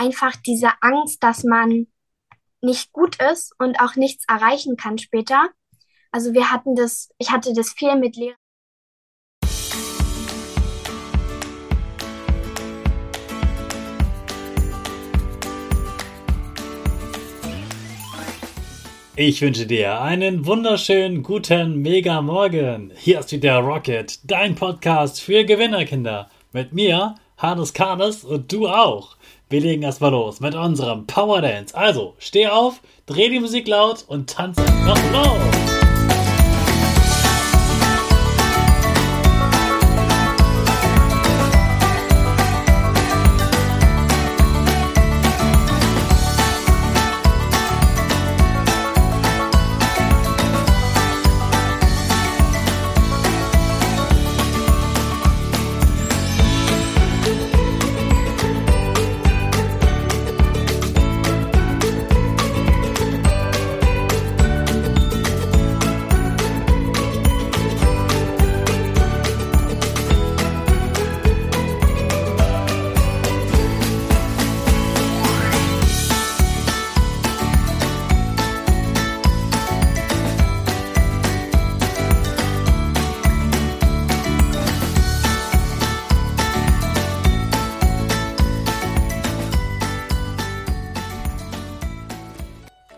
einfach diese Angst, dass man nicht gut ist und auch nichts erreichen kann später. Also wir hatten das, ich hatte das viel mit Lehrern. Ich wünsche dir einen wunderschönen guten Mega Morgen. Hier ist wieder Rocket, dein Podcast für Gewinnerkinder. Mit mir, Hannes Karnes und du auch. Wir legen erstmal los mit unserem Power Dance. Also, steh auf, dreh die Musik laut und tanze einfach los.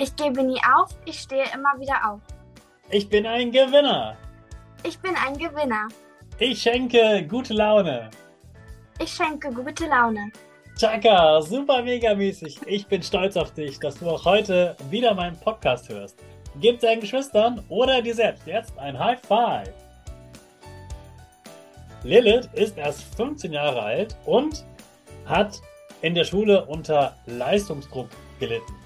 Ich gebe nie auf. Ich stehe immer wieder auf. Ich bin ein Gewinner. Ich bin ein Gewinner. Ich schenke gute Laune. Ich schenke gute Laune. Chaka, super mega mäßig. Ich bin stolz auf dich, dass du auch heute wieder meinen Podcast hörst. Gib deinen Geschwistern oder dir selbst jetzt ein High Five. Lilith ist erst 15 Jahre alt und hat in der Schule unter Leistungsdruck gelitten.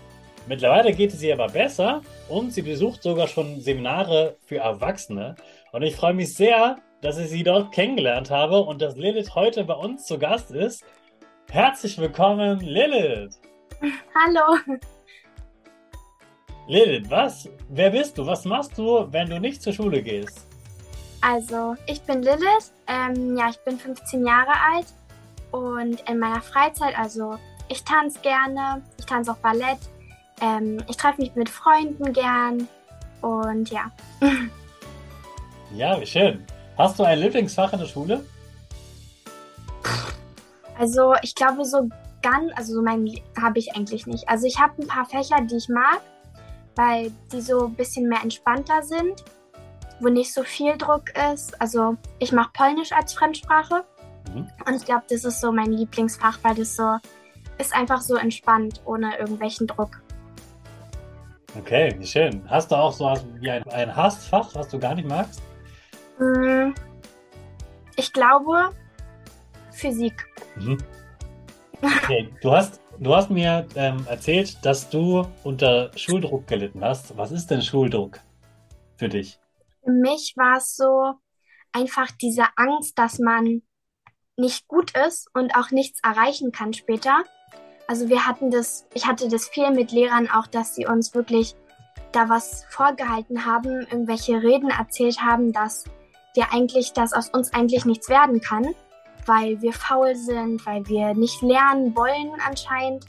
Mittlerweile geht es ihr aber besser und sie besucht sogar schon Seminare für Erwachsene und ich freue mich sehr, dass ich sie dort kennengelernt habe und dass Lilith heute bei uns zu Gast ist. Herzlich willkommen, Lilith. Hallo. Lilith, was? Wer bist du? Was machst du, wenn du nicht zur Schule gehst? Also, ich bin Lilith. Ähm, ja, ich bin 15 Jahre alt und in meiner Freizeit, also ich tanze gerne, ich tanze auch Ballett. Ähm, ich treffe mich mit Freunden gern und ja. Ja, wie schön. Hast du ein Lieblingsfach in der Schule? Also ich glaube so ganz, also so mein habe ich eigentlich nicht. Also ich habe ein paar Fächer, die ich mag, weil die so ein bisschen mehr entspannter sind, wo nicht so viel Druck ist. Also ich mache Polnisch als Fremdsprache mhm. und ich glaube, das ist so mein Lieblingsfach, weil das so ist einfach so entspannt, ohne irgendwelchen Druck. Okay, wie schön. Hast du auch so wie ein, ein Hassfach, was du gar nicht magst? Hm, ich glaube Physik. Mhm. Okay, du hast, du hast mir ähm, erzählt, dass du unter Schuldruck gelitten hast. Was ist denn Schuldruck für dich? Für mich war es so einfach diese Angst, dass man nicht gut ist und auch nichts erreichen kann später. Also wir hatten das, ich hatte das viel mit Lehrern auch, dass sie uns wirklich da was vorgehalten haben, irgendwelche Reden erzählt haben, dass wir eigentlich, dass aus uns eigentlich nichts werden kann, weil wir faul sind, weil wir nicht lernen wollen anscheinend.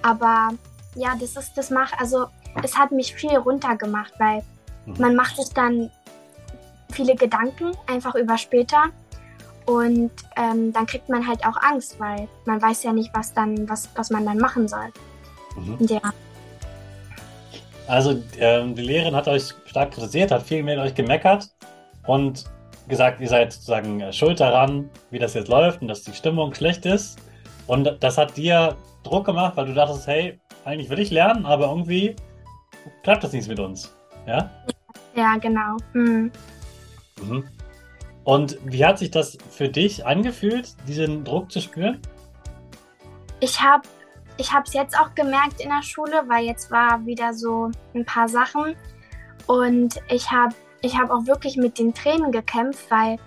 Aber ja, das ist, das macht, also es hat mich viel runtergemacht, weil mhm. man macht sich dann viele Gedanken einfach über später und ähm, dann kriegt man halt auch Angst, weil man weiß ja nicht, was dann, was, was man dann machen soll. Mhm. Ja. Also ähm, die Lehrerin hat euch stark kritisiert, hat viel mit euch gemeckert und gesagt, ihr seid sozusagen äh, schuld daran, wie das jetzt läuft und dass die Stimmung schlecht ist. Und das hat dir Druck gemacht, weil du dachtest, hey, eigentlich will ich lernen, aber irgendwie klappt das nicht mit uns. Ja? Ja, genau. Mhm. Mhm. Und wie hat sich das für dich angefühlt, diesen Druck zu spüren? Ich habe ich es jetzt auch gemerkt in der Schule, weil jetzt war wieder so ein paar Sachen und ich habe ich hab auch wirklich mit den Tränen gekämpft, weil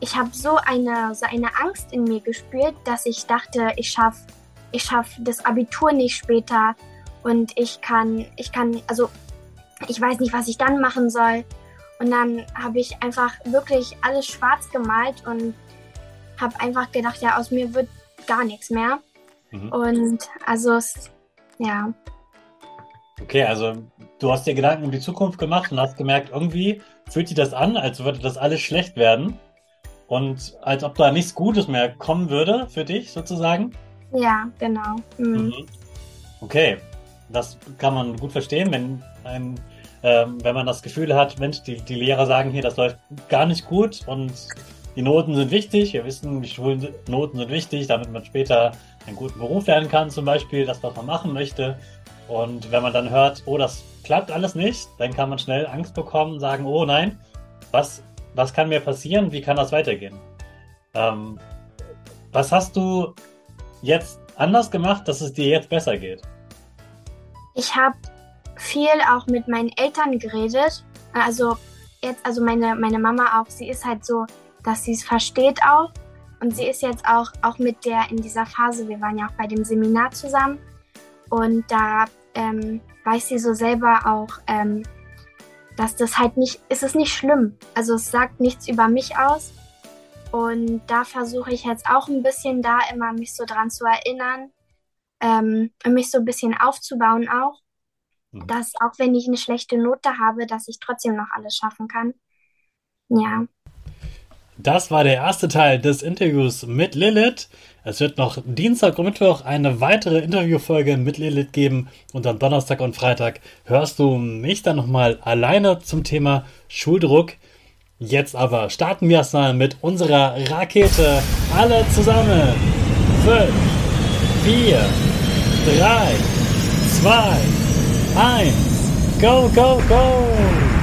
ich habe so eine, so eine Angst in mir gespürt, dass ich dachte, ich schaffe ich schaff das Abitur nicht später und ich kann, ich kann, also ich weiß nicht, was ich dann machen soll. Und dann habe ich einfach wirklich alles schwarz gemalt und habe einfach gedacht, ja, aus mir wird gar nichts mehr. Mhm. Und also, ja. Okay, also du hast dir Gedanken um die Zukunft gemacht und hast gemerkt, irgendwie fühlt sich das an, als würde das alles schlecht werden. Und als ob da nichts Gutes mehr kommen würde für dich sozusagen. Ja, genau. Mhm. Mhm. Okay, das kann man gut verstehen, wenn ein ähm, wenn man das Gefühl hat, Mensch, die, die Lehrer sagen hier, das läuft gar nicht gut und die Noten sind wichtig. Wir wissen, die Schulnoten sind wichtig, damit man später einen guten Beruf lernen kann, zum Beispiel, das, was man machen möchte. Und wenn man dann hört, oh, das klappt alles nicht, dann kann man schnell Angst bekommen sagen, oh nein, was, was kann mir passieren? Wie kann das weitergehen? Ähm, was hast du jetzt anders gemacht, dass es dir jetzt besser geht? Ich habe viel auch mit meinen Eltern geredet. Also jetzt, also meine, meine Mama auch, sie ist halt so, dass sie es versteht auch. Und sie ist jetzt auch, auch mit der in dieser Phase, wir waren ja auch bei dem Seminar zusammen. Und da ähm, weiß sie so selber auch, ähm, dass das halt nicht, ist es nicht schlimm. Also es sagt nichts über mich aus. Und da versuche ich jetzt auch ein bisschen da immer mich so dran zu erinnern ähm, und mich so ein bisschen aufzubauen auch. Mhm. dass auch wenn ich eine schlechte Note habe, dass ich trotzdem noch alles schaffen kann. Ja. Das war der erste Teil des Interviews mit Lilith. Es wird noch Dienstag und Mittwoch eine weitere Interviewfolge mit Lilith geben und am Donnerstag und Freitag hörst du mich dann nochmal alleine zum Thema Schuldruck. Jetzt aber starten wir erstmal mit unserer Rakete. Alle zusammen. 5, 4, 3, 2, eins, go, go, go!